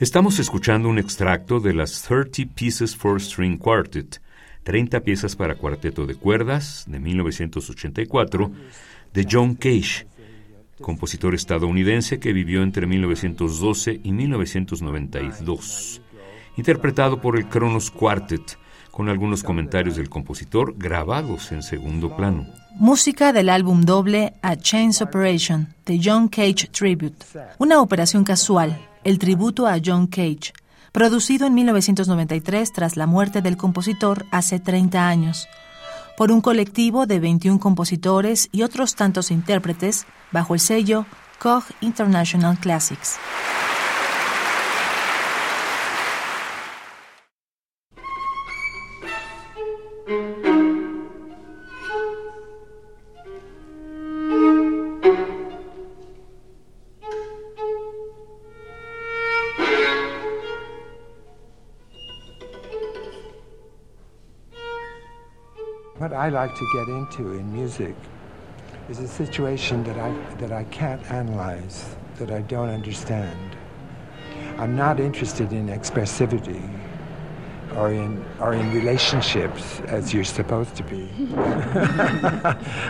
Estamos escuchando un extracto de las 30 Pieces for String Quartet, 30 piezas para cuarteto de cuerdas, de 1984, de John Cage, compositor estadounidense que vivió entre 1912 y 1992, interpretado por el Kronos Quartet, con algunos comentarios del compositor grabados en segundo plano. Música del álbum doble A Chains Operation, de John Cage Tribute, una operación casual el tributo a John Cage, producido en 1993 tras la muerte del compositor hace 30 años, por un colectivo de 21 compositores y otros tantos intérpretes bajo el sello Koch International Classics. What I like to get into in music is a situation that I, that I can't analyze, that I don't understand. I'm not interested in expressivity or in, or in relationships as you're supposed to be.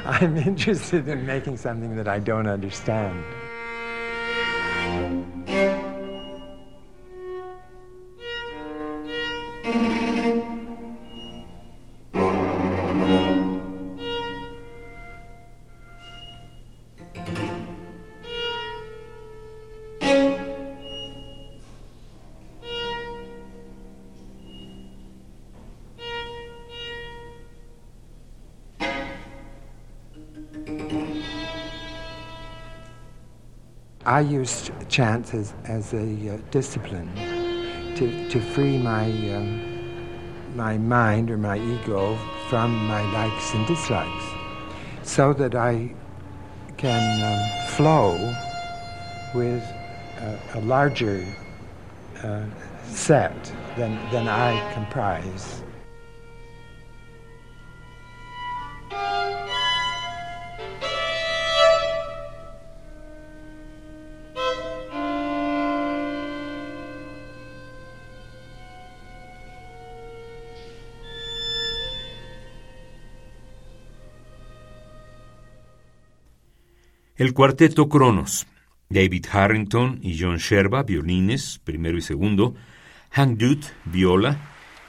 I'm interested in making something that I don't understand. I used chant as, as a uh, discipline to, to free my, um, my mind or my ego from my likes and dislikes so that I can um, flow with a, larger uh, set than, than I comprise. El cuarteto Cronos, David Harrington y John Sherba, violines, primero y segundo, Hank Dutt, viola,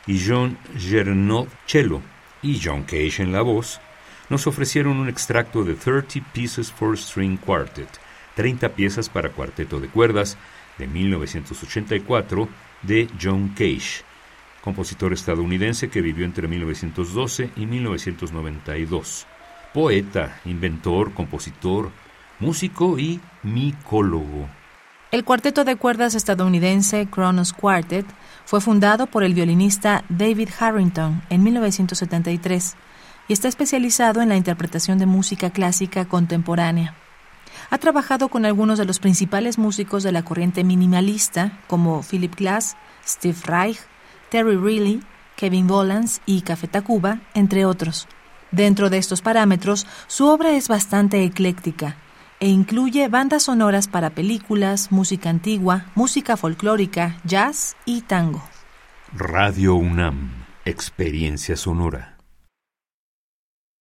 y John Gernot, cello, y John Cage en la voz, nos ofrecieron un extracto de 30 Pieces for String Quartet, 30 piezas para cuarteto de cuerdas, de 1984, de John Cage, compositor estadounidense que vivió entre 1912 y 1992. Poeta, inventor, compositor, músico y micólogo. El cuarteto de cuerdas estadounidense Kronos Quartet fue fundado por el violinista David Harrington en 1973 y está especializado en la interpretación de música clásica contemporánea. Ha trabajado con algunos de los principales músicos de la corriente minimalista como Philip Glass, Steve Reich, Terry Riley, Kevin Bolans y Café Tacuba, entre otros. Dentro de estos parámetros, su obra es bastante ecléctica e incluye bandas sonoras para películas, música antigua, música folclórica, jazz y tango. Radio UNAM, Experiencia Sonora.